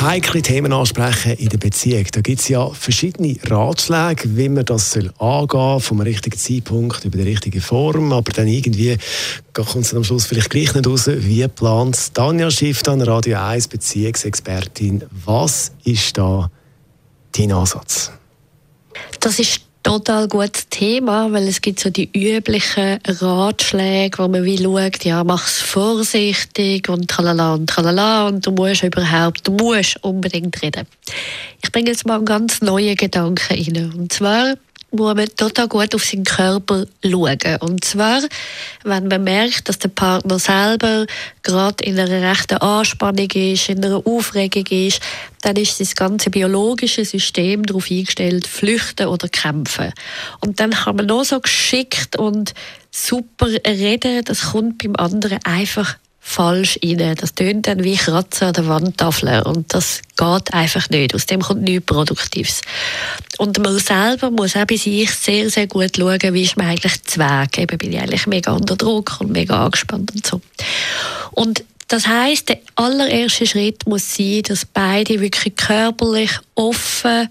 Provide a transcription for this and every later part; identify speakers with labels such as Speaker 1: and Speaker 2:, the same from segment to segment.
Speaker 1: Heikle Themen ansprechen in der Beziehung. Da gibt es ja verschiedene Ratschläge, wie man das soll angehen vom richtigen Zeitpunkt über die richtige Form. Aber dann irgendwie kommt es am Schluss vielleicht gleich nicht raus, wie plant Tanja Schiff, dann Radio 1 Beziehungsexpertin. Was ist da dein Ansatz?
Speaker 2: Das ist total gutes Thema, weil es gibt so die üblichen Ratschläge, wo man wie schaut, ja, mach's vorsichtig und tralala und tralala und du musst überhaupt, du musst unbedingt reden. Ich bringe jetzt mal einen ganz neuen Gedanken rein. Und zwar, muss man total gut auf seinen Körper schauen. Und zwar, wenn man merkt, dass der Partner selber gerade in einer rechten Anspannung ist, in einer Aufregung ist, dann ist das ganze biologische System darauf eingestellt, flüchten oder kämpfen. Und dann kann man noch so geschickt und super reden, das kommt beim anderen einfach falsch rein. Das tönt dann wie Kratzen an der Wandtafel und das geht einfach nicht. Aus dem kommt nichts Produktives. Und man selber muss auch bei sich sehr, sehr gut schauen, wie ist man eigentlich Zweig. Eben bin ich eigentlich mega unter Druck und mega angespannt und so. Und das heißt, der allererste Schritt muss sein, dass beide wirklich körperlich offen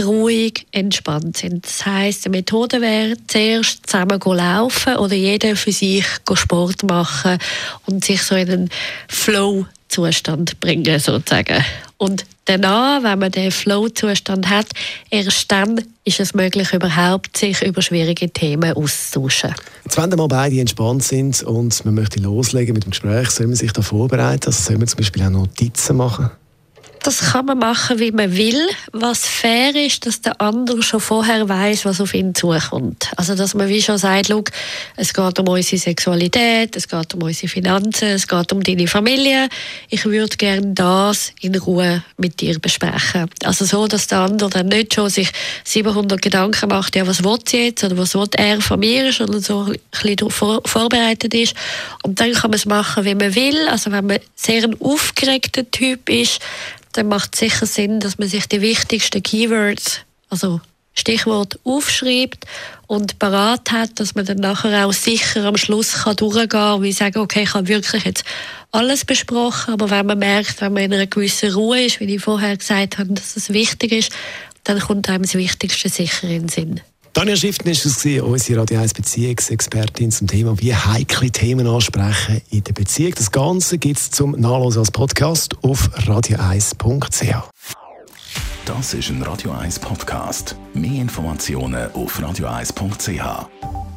Speaker 2: ruhig, entspannt sind. Das heißt, die Methode wäre, zuerst zusammen laufen oder jeder für sich Sport machen und sich so in einen Flow-Zustand bringen, sozusagen. Und danach, wenn man den Flow-Zustand hat, erst dann ist es möglich, überhaupt sich über schwierige Themen auszutauschen.
Speaker 1: Jetzt, wenn mal beide entspannt sind und man möchte loslegen mit dem Gespräch, soll man sich da vorbereiten? Also soll man zum Beispiel auch Notizen machen?
Speaker 2: Das kann man machen, wie man will. Was fair ist, dass der andere schon vorher weiß, was auf ihn zukommt. Also, dass man wie schon sagt, Schau, es geht um unsere Sexualität, es geht um unsere Finanzen, es geht um deine Familie. Ich würde gerne das in Ruhe mit dir besprechen. Also so, dass der andere dann nicht schon sich 700 Gedanken macht, ja, was will sie jetzt oder was will er von mir ist oder so ein bisschen vor, vorbereitet ist. Und dann kann man es machen, wie man will. Also wenn man sehr ein aufgeregter Typ ist, dann macht es sicher Sinn, dass man sich die wichtigsten Keywords, also Stichwort aufschreibt und parat hat, dass man dann nachher auch sicher am Schluss kann durchgehen kann und sagen, okay, ich habe wirklich jetzt alles besprochen, aber wenn man merkt, wenn man in einer gewissen Ruhe ist, wie ich vorher gesagt habe, dass es wichtig ist, dann kommt einem das Wichtigste sicher in den Sinn.
Speaker 1: Tanja Schiften ist es unsere Radio 1 Beziehungsexpertin zum Thema, wie heikle Themen ansprechen in der Beziehung. Das Ganze gibt es zum Nachlesen als Podcast auf radio1.ch.
Speaker 3: Das ist ein Radio 1 Podcast. Mehr Informationen auf radio1.ch.